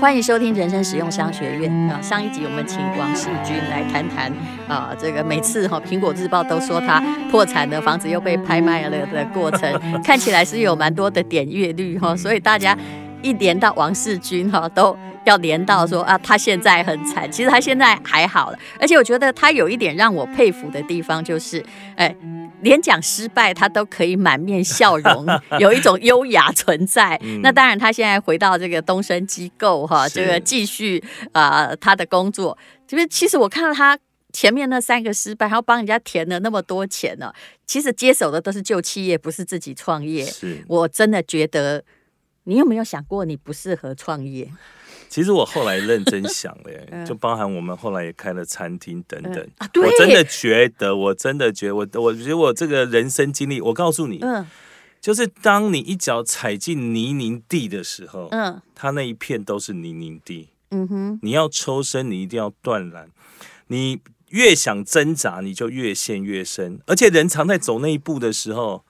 欢迎收听人生实用商学院啊！上一集我们请王世军来谈谈啊，这个每次哈苹果日报都说他破产的房子又被拍卖了的过程，看起来是有蛮多的点阅率哈，所以大家一连到王世军哈都要连到说啊，他现在很惨，其实他现在还好了，而且我觉得他有一点让我佩服的地方就是，哎。连讲失败，他都可以满面笑容，有一种优雅存在。嗯、那当然，他现在回到这个东升机构哈，这个继续啊、呃、他的工作。就是其实我看到他前面那三个失败，还要帮人家填了那么多钱呢。其实接手的都是旧企业，不是自己创业。是我真的觉得，你有没有想过你不适合创业？其实我后来认真想了，就包含我们后来也开了餐厅等等。我真的觉得，我真的觉得，我我觉得我这个人生经历，我告诉你，就是当你一脚踩进泥泞地的时候，嗯，它那一片都是泥泞地。嗯哼，你要抽身，你一定要断然。你越想挣扎，你就越陷越深。而且人常在走那一步的时候，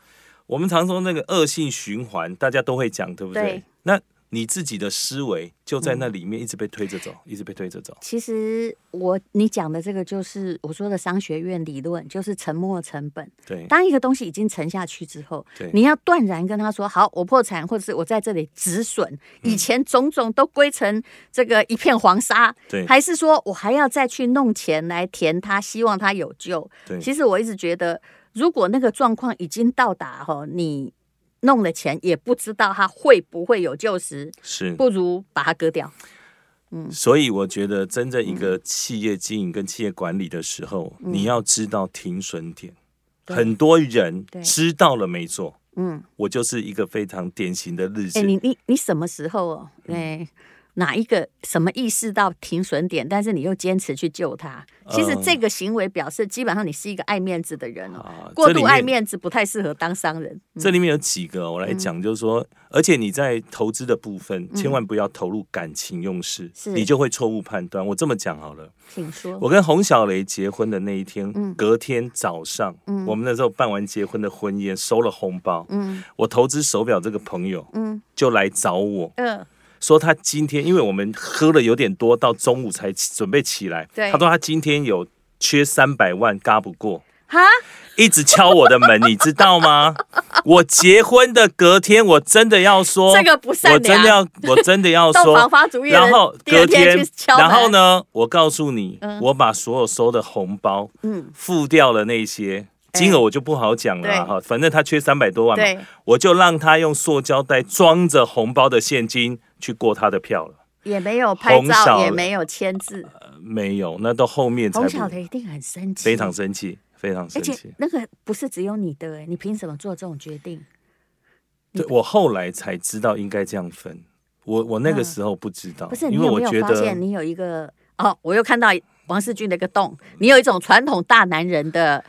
我们常说那个恶性循环，大家都会讲，对不对？那。你自己的思维就在那里面一直被推着走，嗯、一直被推着走。其实我你讲的这个就是我说的商学院理论，就是沉没成本。对，当一个东西已经沉下去之后，对，你要断然跟他说：“好，我破产，或者是我在这里止损，以前种种都归成这个一片黄沙。”对，还是说我还要再去弄钱来填它，希望它有救？对，其实我一直觉得，如果那个状况已经到达哈，你。弄了钱也不知道他会不会有救时，是不如把它割掉。嗯，所以我觉得真正一个企业经营跟企业管理的时候，嗯、你要知道停损点。嗯、很多人知道了没做。嗯，我就是一个非常典型的例子。哎、欸，你你你什么时候哦？哎、嗯。哪一个什么意识到停损点，但是你又坚持去救他？其实这个行为表示，基本上你是一个爱面子的人哦。嗯、过度爱面子不太适合当商人。这里面有几个我来讲，就是说，嗯、而且你在投资的部分，千万不要投入感情用事，嗯、你就会错误判断。我这么讲好了，请说。我跟洪小雷结婚的那一天，嗯、隔天早上，嗯、我们那时候办完结婚的婚宴，收了红包，嗯、我投资手表这个朋友，嗯、就来找我，嗯说他今天，因为我们喝了有点多，到中午才准备起来。对，他说他今天有缺三百万，嘎不过。哈，一直敲我的门，你知道吗？我结婚的隔天，我真的要说，这个不善良，我真的要，我真的要说。然后隔天，然后呢，我告诉你，我把所有收的红包，嗯，付掉了那些。金额我就不好讲了哈，反正他缺三百多万嘛，我就让他用塑胶袋装着红包的现金去过他的票了，也没有拍照，也没有签字，没有，那到后面才。洪小雷一定很生气，非常生气，非常生气。那个不是只有你的哎，你凭什么做这种决定？对，我后来才知道应该这样分，我我那个时候不知道，不是，因为我觉得你有一个哦，我又看到。王世军的一个洞，你有一种传统大男人的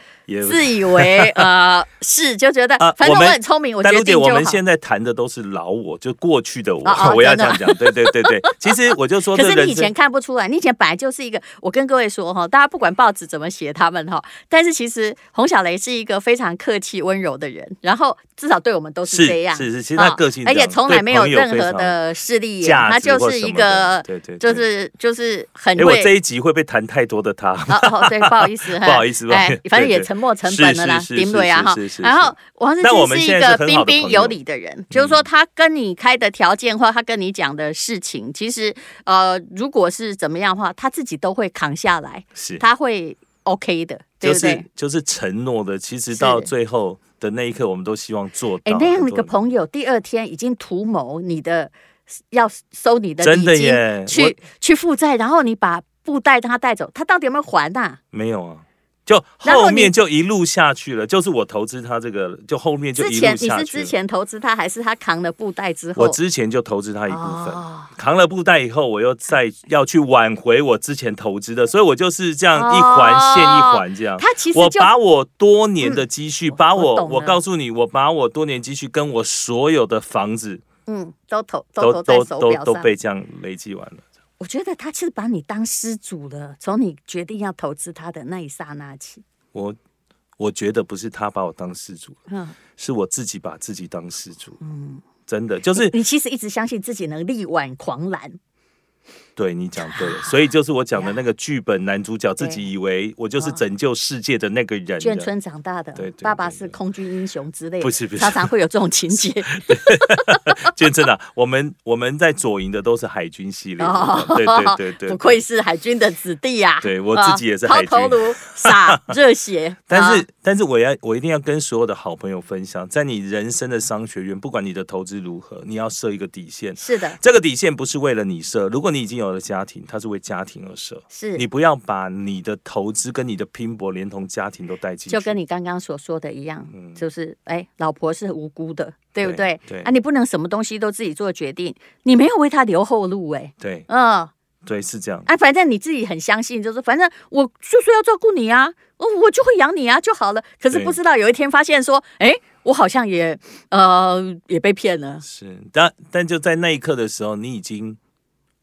自以为呃是，就觉得反正我很聪明，我决定就好。我们现在谈的都是老我，就过去的我，我要这样讲，对对对对。其实我就说，可是你以前看不出来，你以前本来就是一个，我跟各位说哈，大家不管报纸怎么写他们哈，但是其实洪小雷是一个非常客气温柔的人，然后至少对我们都是这样，是是，其实他个性，而且从来没有任何的势利眼，他就是一个，对对，就是就是很。哎，我这一集会被谈。太多的他哦，对，不好意思，不好意思，哎，反正也沉没成本了啦，顶对啊哈。然后王世军是一个彬彬有礼的人，就是说他跟你开的条件或他跟你讲的事情，其实呃，如果是怎么样的话，他自己都会扛下来，是他会 OK 的，就是就是承诺的。其实到最后的那一刻，我们都希望做到。哎，那样的一个朋友，第二天已经图谋你的要收你的真的耶，去去负债，然后你把。布袋他带走，他到底有没有还呐、啊？没有啊，就后面就一路下去了。就是我投资他这个，就后面就一路下去了。你是之前投资他，还是他扛了布袋之后？我之前就投资他一部分，哦、扛了布袋以后，我又再要去挽回我之前投资的，所以我就是这样一环线一环这样。他其实我把我多年的积蓄，嗯、把我我，我告诉你，我把我多年积蓄跟我所有的房子，嗯，都投都都都都被这样累积完了。我觉得他其实把你当失主了。从你决定要投资他的那一刹那起，我我觉得不是他把我当失主，嗯，是我自己把自己当失主，嗯，真的就是你，你其实一直相信自己能力挽狂澜，对你讲对了，所以就是我讲的那个剧本男主角自己以为我就是拯救世界的那个人。眷村长大的，对，爸爸是空军英雄之类的，不是不是，常常会有这种情节。眷村啊，我们我们在左营的都是海军系列，对对对对，不愧是海军的子弟呀。对我自己也是海军，抛头颅洒热血。但是但是我要我一定要跟所有的好朋友分享，在你人生的商学院，不管你的投资如何，你要设一个底线。是的，这个底线不是为了你设，如果你已经有的家庭，他是为家庭而设，是你不要把你的投资跟你的拼搏连同家庭都带进去，就跟你刚刚所说的一样，嗯、就是哎，老婆是无辜的，对不对？对，对啊，你不能什么东西都自己做决定，你没有为他留后路，哎，对，嗯，对，是这样。哎、啊，反正你自己很相信，就是反正我就说要照顾你啊，我我就会养你啊就好了。可是不知道有一天发现说，哎，我好像也呃也被骗了。是，但但就在那一刻的时候，你已经。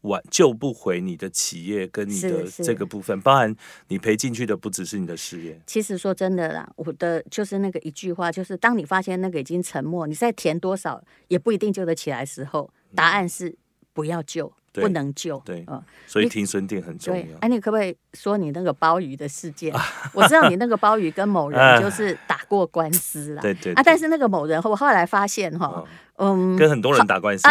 挽救不回你的企业跟你的这个部分，包含你赔进去的不只是你的事业。其实说真的啦，我的就是那个一句话，就是当你发现那个已经沉没，你再填多少也不一定救得起来的时候，答案是不要救，不能救。对，嗯，所以停损点很重要。哎，你可不可以说你那个鲍鱼的事件？我知道你那个鲍鱼跟某人就是打过官司啦。对对啊，但是那个某人，我后来发现哈，嗯，跟很多人打官司。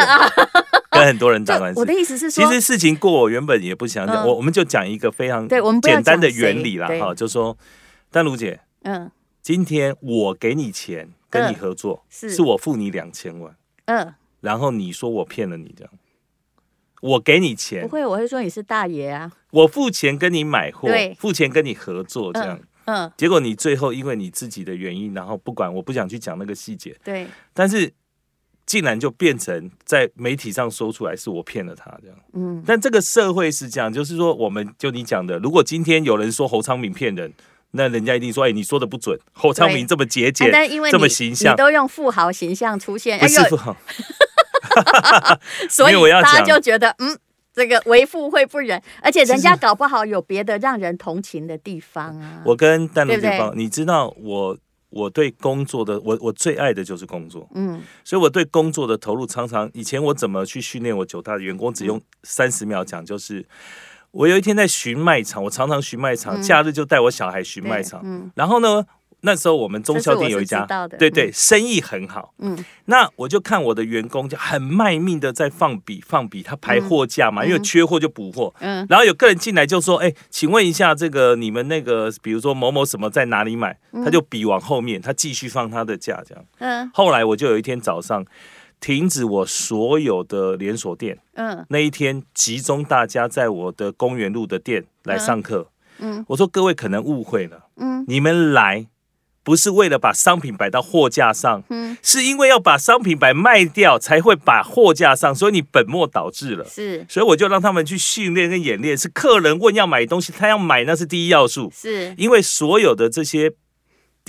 跟很多人打官司，我的意思是说，其实事情过，我原本也不想讲，我我们就讲一个非常简单的原理啦，哈，就说，丹如姐，嗯，今天我给你钱跟你合作，是。我付你两千万，嗯，然后你说我骗了你这样，我给你钱，不会，我会说你是大爷啊，我付钱跟你买货，付钱跟你合作这样，嗯，结果你最后因为你自己的原因，然后不管我不想去讲那个细节，对，但是。竟然就变成在媒体上说出来是我骗了他这样，嗯，但这个社会是这样，就是说，我们就你讲的，如果今天有人说侯昌明骗人，那人家一定说，哎，你说的不准，侯昌明这么节俭，但因为这么形象，你都用富豪形象出现，不是富豪，所以大家就觉得，嗯，这个为富会不仁，而且人家搞不好有别的让人同情的地方啊。我跟淡如姐方，你知道我。我对工作的我我最爱的就是工作，嗯，所以我对工作的投入常常以前我怎么去训练我九大的员工，只用三十秒讲，就是我有一天在巡卖场，我常常巡卖场，假日就带我小孩巡卖场，嗯，然后呢。那时候我们中小店有一家，对对，生意很好。嗯，那我就看我的员工就很卖命的在放笔放笔，他排货架嘛，因为缺货就补货。嗯，然后有客人进来就说：“哎，请问一下，这个你们那个，比如说某某什么在哪里买？”他就笔往后面，他继续放他的架这样。嗯，后来我就有一天早上停止我所有的连锁店。嗯，那一天集中大家在我的公园路的店来上课。嗯，我说各位可能误会了。嗯，你们来。不是为了把商品摆到货架上，嗯，是因为要把商品摆卖掉才会把货架上，所以你本末倒置了。是，所以我就让他们去训练跟演练。是客人问要买东西，他要买那是第一要素。是，因为所有的这些。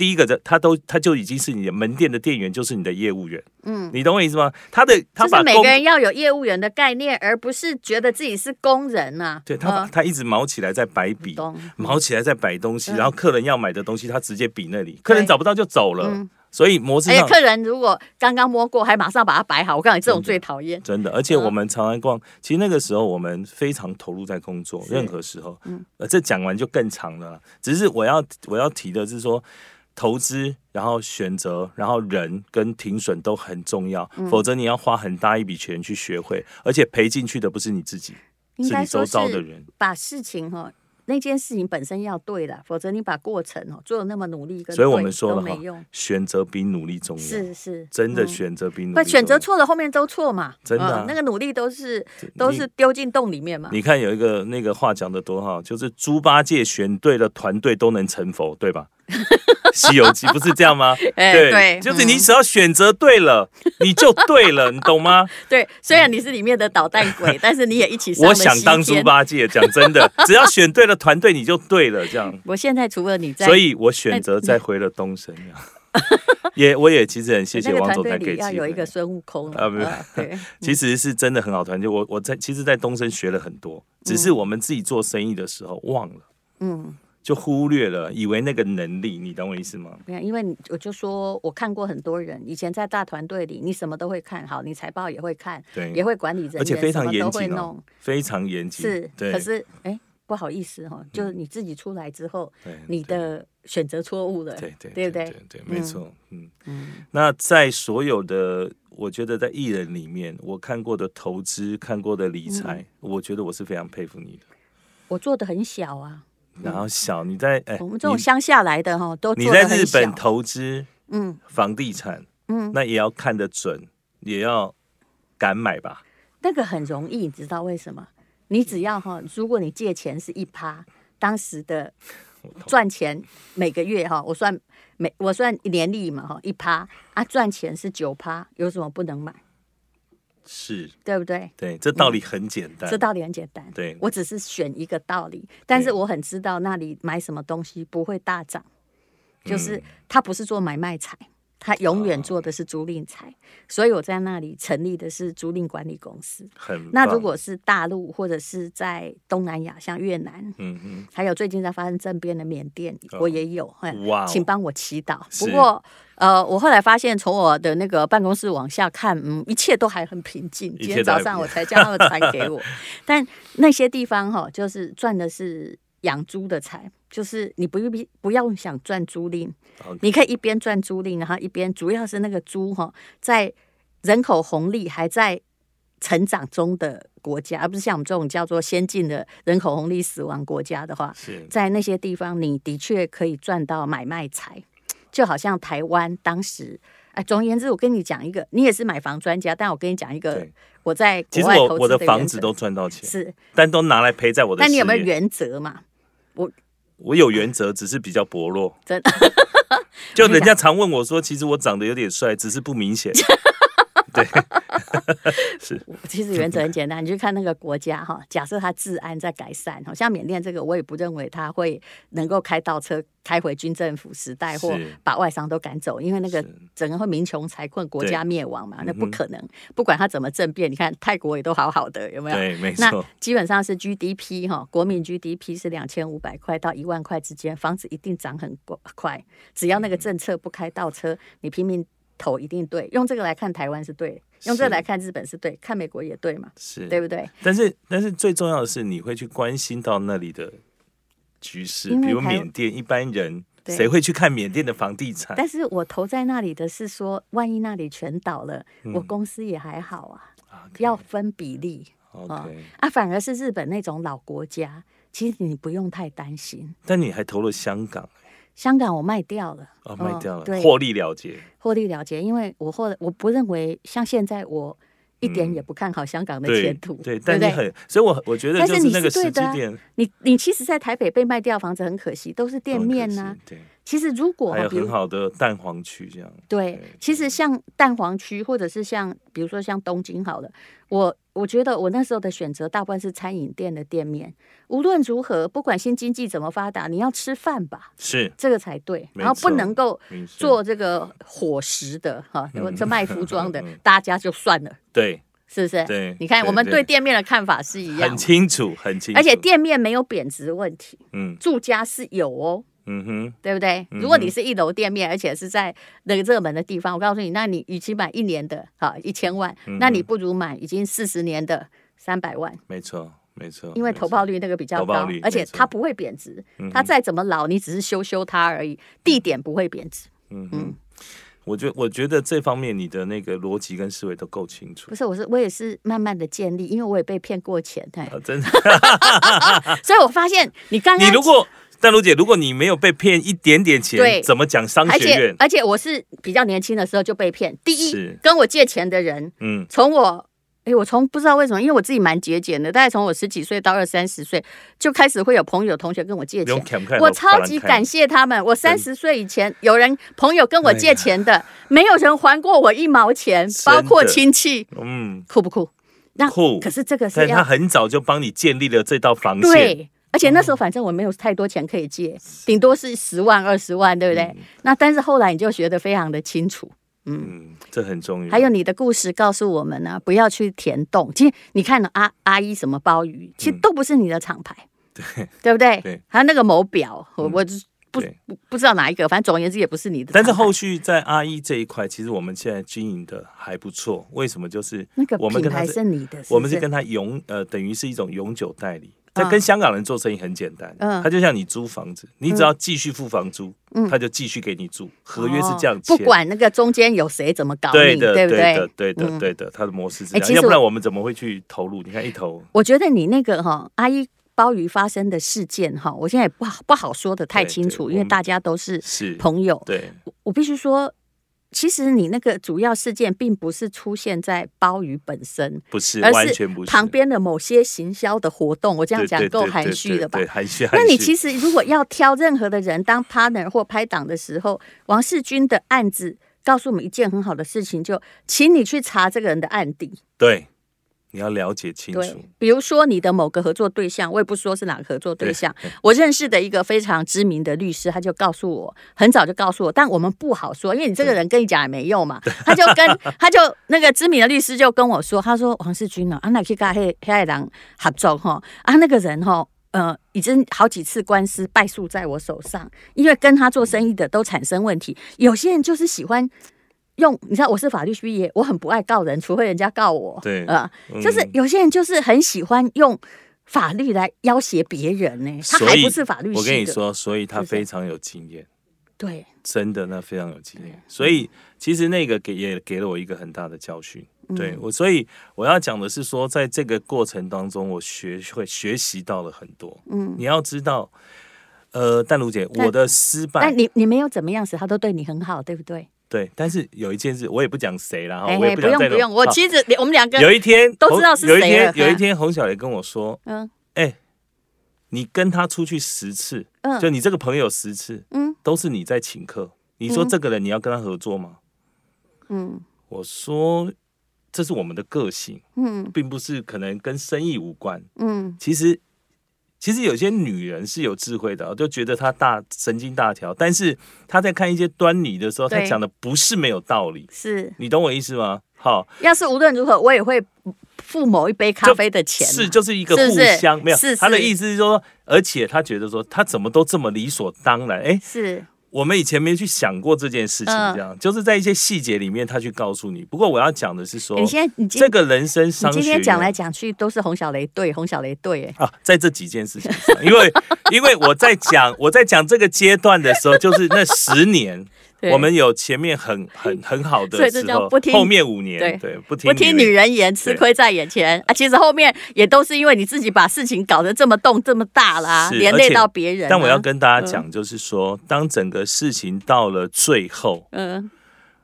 第一个的，他都他就已经是你的门店的店员，就是你的业务员。嗯，你懂我意思吗？他的他把每个人要有业务员的概念，而不是觉得自己是工人呐、啊。对他，他一直毛起来在摆笔，毛起来在摆东西，然后客人要买的东西，他直接比那里，客人找不到就走了。所以模式上，客人如果刚刚摸过，还马上把它摆好，我告诉你，这种最讨厌。真的，而且我们常常逛，其实那个时候我们非常投入在工作，任何时候。嗯，呃，这讲完就更长了。只是我要我要提的是说。投资，然后选择，然后人跟停损都很重要，嗯、否则你要花很大一笔钱去学会，而且赔进去的不是你自己，是你周遭的人。把事情哈，那件事情本身要对的，否则你把过程哦做的那么努力，所以我们说了哈，选择比努力重要，是是，真的选择比努力重要。不、嗯、选择错了，后面都错嘛，真的、啊嗯，那个努力都是都是丢进洞里面嘛。你看有一个那个话讲的多好，就是猪八戒选对了团队都能成佛，对吧？西游记不是这样吗？哎对，就是你只要选择对了，你就对了，你懂吗？对，虽然你是里面的捣蛋鬼，但是你也一起上。我想当猪八戒，讲真的，只要选对了团队，你就对了。这样。我现在除了你在，所以我选择再回了东升。也，我也其实很谢谢王总裁给机会。要有一个孙悟空啊，不是？对，其实是真的很好团队。我我在其实，在东升学了很多，只是我们自己做生意的时候忘了。嗯。就忽略了，以为那个能力，你懂我意思吗？对，因为你我就说我看过很多人，以前在大团队里，你什么都会看好，你财报也会看，对，也会管理人员，而且非常严谨，哦非常严谨。是，对。可是哎，不好意思哈，就是你自己出来之后，你的选择错误了，对对对不对？对对，没错，嗯嗯。那在所有的，我觉得在艺人里面，我看过的投资，看过的理财，我觉得我是非常佩服你的。我做的很小啊。然后小，你在哎，我们这种乡下来的哈，都你在日本投资，嗯，房地产，嗯，那也要看得准，也要敢买吧。那个很容易，你知道为什么？你只要哈，如果你借钱是一趴，当时的赚钱每个月哈，我算每我算年利嘛哈，一趴啊，赚钱是九趴，有什么不能买？是对不对？对，这道理很简单。这道理很简单。对，我只是选一个道理，但是我很知道那里买什么东西不会大涨，就是他不是做买卖财。他永远做的是租赁财，哦、所以我在那里成立的是租赁管理公司。那如果是大陆或者是在东南亚，像越南，嗯嗯，还有最近在发生政变的缅甸，哦、我也有。哇、哦，请帮我祈祷。不过，呃，我后来发现，从我的那个办公室往下看，嗯，一切都还很平静。今天早上我才叫他们传给我，但那些地方哈，就是赚的是。养猪的财，就是你不用不要想赚租赁.你可以一边赚租赁，然后一边主要是那个猪哈，在人口红利还在成长中的国家，而不是像我们这种叫做先进的人口红利死亡国家的话，是在那些地方你的确可以赚到买卖财，就好像台湾当时，哎，总而言之，我跟你讲一个，你也是买房专家，但我跟你讲一个，我在国外我的房子都赚到钱，是，但都拿来赔在我的，但你有没有原则嘛？我我有原则，只是比较薄弱。真的，就人家常问我说，其实我长得有点帅，只是不明显。对，是。其实原则很简单，你去看那个国家哈，假设它治安在改善，好像缅甸这个，我也不认为它会能够开倒车开回军政府时代，或把外商都赶走，因为那个整个会民穷财困，国家灭亡嘛，那不可能。不管他怎么政变，你看泰国也都好好的，有没有？对，没错。那基本上是 GDP 哈，国民 GDP 是两千五百块到一万块之间，房子一定涨很快，只要那个政策不开倒车，你拼命。头一定对，用这个来看台湾是对，用这个来看日本是对，看美国也对嘛，是对不对？但是但是最重要的是，你会去关心到那里的局势，比如缅甸，一般人谁会去看缅甸的房地产？但是我投在那里的是说，万一那里全倒了，嗯、我公司也还好啊，Okay. 要分比例。啊，啊，反而是日本那种老国家，其实你不用太担心。但你还投了香港。香港我卖掉了，哦，卖掉了，对，获利了结，获利了结。因为我后来我不认为像现在我一点也不看好香港的前途，对，但是很，所以我我觉得，但是你是对的，你你其实，在台北被卖掉房子很可惜，都是店面呐。对，其实如果还有很好的蛋黄区这样，对，其实像蛋黄区或者是像比如说像东京好了，我。我觉得我那时候的选择大部分是餐饮店的店面。无论如何，不管新经济怎么发达，你要吃饭吧，是这个才对。然后不能够做这个伙食的哈，这卖服装的，大家就算了。对，是不是？对，你看我们对店面的看法是一样，很清楚，很清楚。而且店面没有贬值问题，嗯，住家是有哦。嗯哼，对不对？如果你是一楼店面，而且是在那个热门的地方，我告诉你，那你与其买一年的哈一千万，那你不如买已经四十年的三百万。没错，没错，因为投报率那个比较高，而且它不会贬值。它再怎么老，你只是修修它而已，地点不会贬值。嗯嗯，我觉我觉得这方面你的那个逻辑跟思维都够清楚。不是，我是我也是慢慢的建立，因为我也被骗过钱，真的。所以我发现你刚刚你如果。但卢姐，如果你没有被骗一点点钱，怎么讲商学院？而且，而且我是比较年轻的时候就被骗。第一，跟我借钱的人，嗯，从我，哎，我从不知道为什么，因为我自己蛮节俭的，大概从我十几岁到二三十岁就开始会有朋友同学跟我借钱，我超级感谢他们。我三十岁以前有人朋友跟我借钱的，没有人还过我一毛钱，包括亲戚，嗯，酷不酷？那酷。可是这个是他很早就帮你建立了这道防线。而且那时候反正我没有太多钱可以借，顶多是十万二十万，对不对？嗯、那但是后来你就学得非常的清楚，嗯，嗯，这很重要。还有你的故事告诉我们呢，不要去填洞。其实你看阿阿姨什么鲍鱼，其实都不是你的厂牌，对，对不对？对，还有那个某表，我我不不不知道哪一个，反正总而言之也不是你的。但是后续在阿一这一块，其实我们现在经营的还不错。为什么？就是那个品牌是你的，我们是跟他永呃，等于是一种永久代理。在跟香港人做生意很简单，嗯，他就像你租房子，你只要继续付房租，嗯，他就继续给你住，合约是这样签，不管那个中间有谁怎么搞你，对的，对不对？对的，对的，对的，他的模式是这样，要不然我们怎么会去投入？你看一投，我觉得你那个哈阿姨鲍鱼发生的事件哈，我现在也不好不好说的太清楚，因为大家都是是朋友，对，我必须说。其实你那个主要事件并不是出现在鲍鱼本身，不是，而是旁边的某些行销的活动。我这样讲够含蓄了吧？对，含蓄。那你其实如果要挑任何的人当 partner 或拍档的时候，王世军的案子告诉我们一件很好的事情，就请你去查这个人的案底。对。你要了解清楚，比如说你的某个合作对象，我也不说是哪个合作对象，我认识的一个非常知名的律师，他就告诉我，很早就告诉我，但我们不好说，因为你这个人跟你讲也没用嘛。他就跟 他就那个知名的律师就跟我说，他说王世军啊，啊那去跟黑黑人合作哈，啊那个人哈，呃，已经好几次官司败诉在我手上，因为跟他做生意的都产生问题，有些人就是喜欢。用你知道我是法律毕业，我很不爱告人，除非人家告我。对，啊、呃，就是有些人就是很喜欢用法律来要挟别人呢。他还不是法律系。我跟你说，所以他非常有经验。对，真的，那非常有经验。所以其实那个给也给了我一个很大的教训。对我，所以我要讲的是说，在这个过程当中，我学会学习到了很多。嗯，你要知道，呃，淡如姐，我的失败，但你你没有怎么样时，他都对你很好，对不对？对，但是有一件事，我也不讲谁了哈，我也不讲。不用不用，我其实我们两个有一天都知道是谁。有一天，有一天，洪小雷跟我说：“嗯，哎、欸，你跟他出去十次，嗯，就你这个朋友十次，嗯，都是你在请客。你说这个人你要跟他合作吗？嗯，我说这是我们的个性，嗯，并不是可能跟生意无关，嗯，其实。”其实有些女人是有智慧的，就觉得她大神经大条，但是她在看一些端倪的时候，她讲的不是没有道理。是你懂我意思吗？好，要是无论如何，我也会付某一杯咖啡的钱。是，就是一个互相，没有。是是他的意思是说，而且他觉得说，他怎么都这么理所当然。哎，是。我们以前没去想过这件事情，这样、嗯、就是在一些细节里面，他去告诉你。不过我要讲的是说，你现在你这个人生商学，你今天讲来讲去都是洪小雷对，洪小雷对，哎啊，在这几件事情上，因为 因为我在讲我在讲这个阶段的时候，就是那十年。我们有前面很很很好的时候，后面五年对，对不听不听女人言，吃亏在眼前啊！其实后面也都是因为你自己把事情搞得这么动这么大啦，连累到别人、啊。但我要跟大家讲，就是说，嗯、当整个事情到了最后，嗯，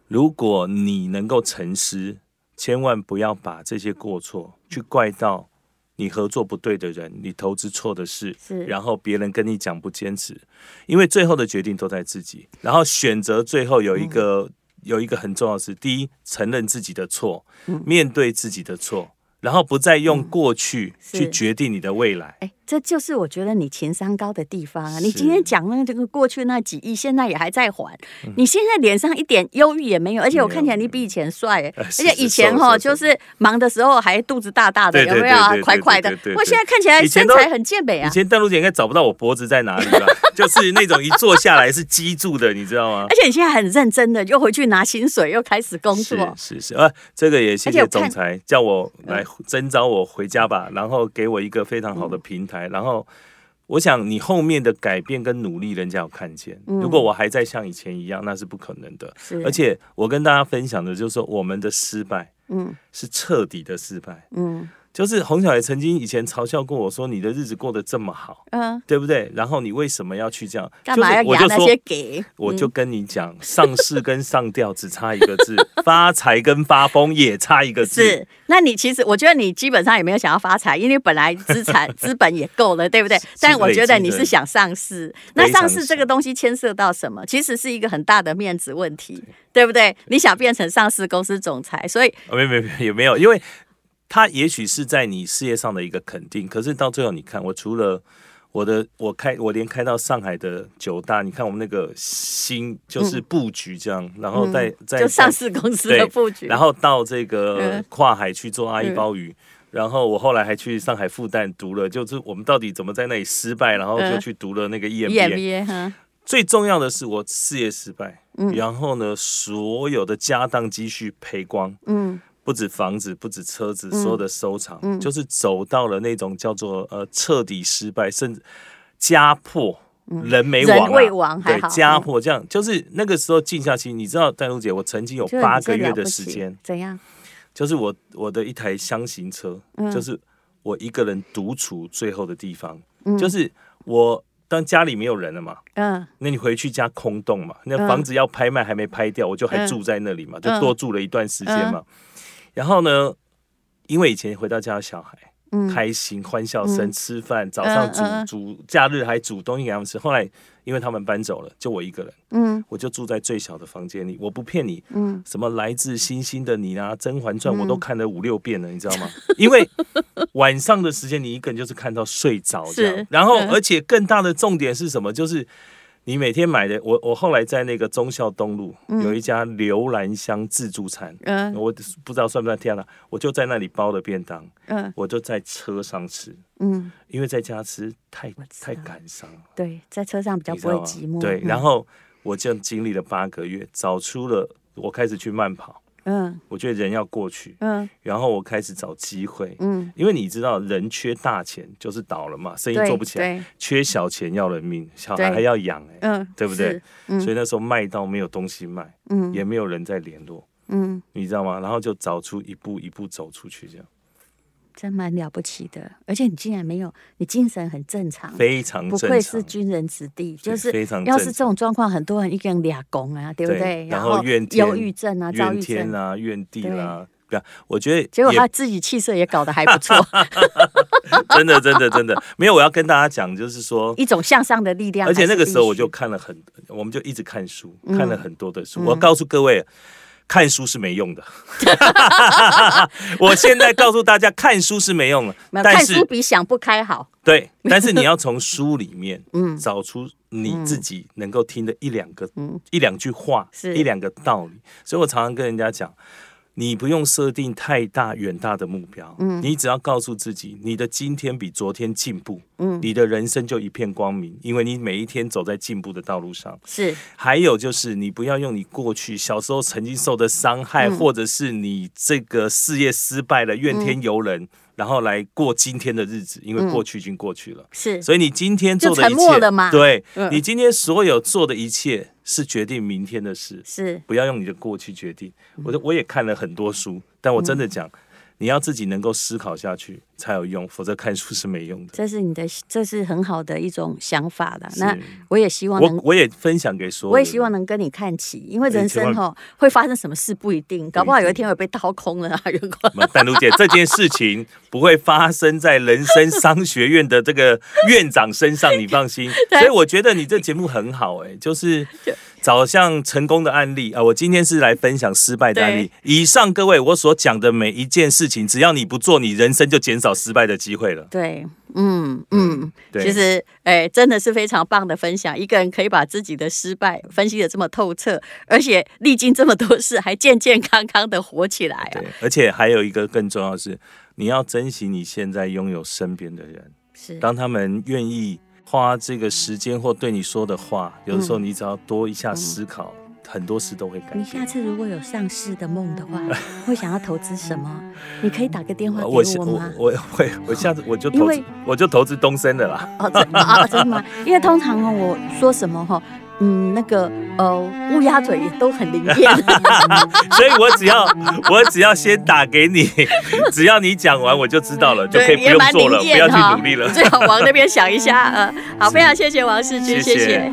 如果你能够沉思，千万不要把这些过错去怪到。你合作不对的人，你投资错的事，是。然后别人跟你讲不坚持，因为最后的决定都在自己。然后选择最后有一个、嗯、有一个很重要的是，第一，承认自己的错，嗯、面对自己的错，然后不再用过去去决定你的未来。嗯这就是我觉得你情商高的地方啊！你今天讲那这个过去那几亿，现在也还在还。你现在脸上一点忧郁也没有，而且我看起来你比以前帅，而且以前哈就是忙的时候还肚子大大的，有没有啊？快快的。我现在看起来身材很健美啊。以前淡如姐应该找不到我脖子在哪里吧？就是那种一坐下来是积住的，你知道吗？而且你现在很认真的，又回去拿薪水，又开始工作。是是啊，这个也谢谢总裁叫我来 征召我回家吧，然后给我一个非常好的平台。然后，我想你后面的改变跟努力，人家有看见。如果我还在像以前一样，那是不可能的。而且，我跟大家分享的就是说，我们的失败，嗯，是彻底的失败，嗯。就是洪小雷曾经以前嘲笑过我说：“你的日子过得这么好，嗯，对不对？然后你为什么要去这样？干嘛要压那些给？我就跟你讲，上市跟上吊只差一个字，发财跟发疯也差一个字。是，那你其实我觉得你基本上也没有想要发财，因为本来资产 资本也够了，对不对？但我觉得你是想上市。那上市这个东西牵涉到什么？其实是一个很大的面子问题，对不对？你想变成上市公司总裁，所以没有没有也没有，因为。他也许是在你事业上的一个肯定，可是到最后，你看我除了我的，我开我连开到上海的九大，你看我们那个新就是布局这样，嗯、然后再再、嗯、就上市公司的布局，然后到这个跨海去做阿姨鲍鱼，嗯、然后我后来还去上海复旦读了，就是我们到底怎么在那里失败，然后就去读了那个 EMBA。最重要的是我事业失败，嗯、然后呢，所有的家当积蓄赔光，嗯，不止房子，不止车子，所有的收藏，嗯、就是走到了那种叫做呃彻底失败，甚至家破。人没亡，啊，人未亡对，家破这样，就是那个时候静下心，你知道，淡如姐，我曾经有八个月的时间，怎样？就是我我的一台箱型车，嗯、就是我一个人独处最后的地方，嗯、就是我当家里没有人了嘛，嗯，那你回去家空洞嘛，那房子要拍卖还没拍掉，我就还住在那里嘛，嗯、就多住了一段时间嘛，嗯、然后呢，因为以前回到家有小孩。开心欢笑声，吃饭，早上煮煮，假日还煮东西给他们吃。后来因为他们搬走了，就我一个人，嗯，我就住在最小的房间里。我不骗你，嗯，什么来自星星的你啊，《甄嬛传》我都看了五六遍了，你知道吗？因为晚上的时间你一个人就是看到睡着这样。然后而且更大的重点是什么？就是。你每天买的，我我后来在那个忠孝东路、嗯、有一家刘兰香自助餐，嗯，我不知道算不算天了，我就在那里包的便当，嗯，我就在车上吃，嗯，因为在家吃太太感伤了，对，在车上比较不会寂寞，对，然后我就经历了八个月，找出了我开始去慢跑。嗯，我觉得人要过去，嗯，然后我开始找机会，嗯，因为你知道人缺大钱就是倒了嘛，生意做不起来，缺小钱要人命，小孩还要养，哎，嗯，对不对？所以那时候卖到没有东西卖，嗯，也没有人在联络，嗯，你知道吗？然后就找出一步一步走出去这样。真蛮了不起的，而且你竟然没有，你精神很正常，非常，不愧是军人子弟，就是非常。要是这种状况，很多人一个人俩工啊，对不对？然后怨天、忧郁症啊、躁郁症啊、怨地啦，对，我觉得结果他自己气色也搞得还不错，真的，真的，真的没有。我要跟大家讲，就是说一种向上的力量。而且那个时候我就看了很，我们就一直看书，看了很多的书。我告诉各位。看书是没用的，我现在告诉大家，看书是没用的。但是看书比想不开好。对，但是你要从书里面，找出你自己能够听的一两个，一两句话，一两个道理。所以我常常跟人家讲。你不用设定太大远大的目标，嗯，你只要告诉自己，你的今天比昨天进步，嗯，你的人生就一片光明，因为你每一天走在进步的道路上。是，还有就是你不要用你过去小时候曾经受的伤害，嗯，或者是你这个事业失败了怨天尤人。嗯然后来过今天的日子，因为过去已经过去了。嗯、是，所以你今天做的一切，对，嗯、你今天所有做的一切是决定明天的事。是，不要用你的过去决定。我我也看了很多书，但我真的讲。嗯你要自己能够思考下去才有用，否则看书是没用的。这是你的，这是很好的一种想法的。那我也希望能，我我也分享给所有。我也希望能跟你看齐，因为人生哈会发生什么事不一定，搞不好有一天会被掏空了啊！如果淡如姐这件事情不会发生在人生商学院的这个院长身上，你放心。所以我觉得你这节目很好，哎，就是。找像成功的案例啊！我今天是来分享失败的案例。以上各位我所讲的每一件事情，只要你不做，你人生就减少失败的机会了。对，嗯嗯，对其实哎，真的是非常棒的分享。一个人可以把自己的失败分析的这么透彻，而且历经这么多事，还健健康康的活起来啊！而且还有一个更重要的是，你要珍惜你现在拥有身边的人，是当他们愿意。花这个时间或对你说的话，有的时候你只要多一下思考，嗯、很多事都会改变。你下次如果有上市的梦的话，会想要投资什么？你可以打个电话给我吗？我我会，我下次我就投资，为我就投资东森的啦。哦，真的啊，真的吗？因为通常哦，我说什么哈。嗯，那个呃，乌鸦嘴都很灵验，所以我只要 我只要先打给你，只要你讲完我就知道了，就可以不用做了，不要去努力了。最好往那边想一下，呃，好，非常谢谢王世军，谢谢。谢谢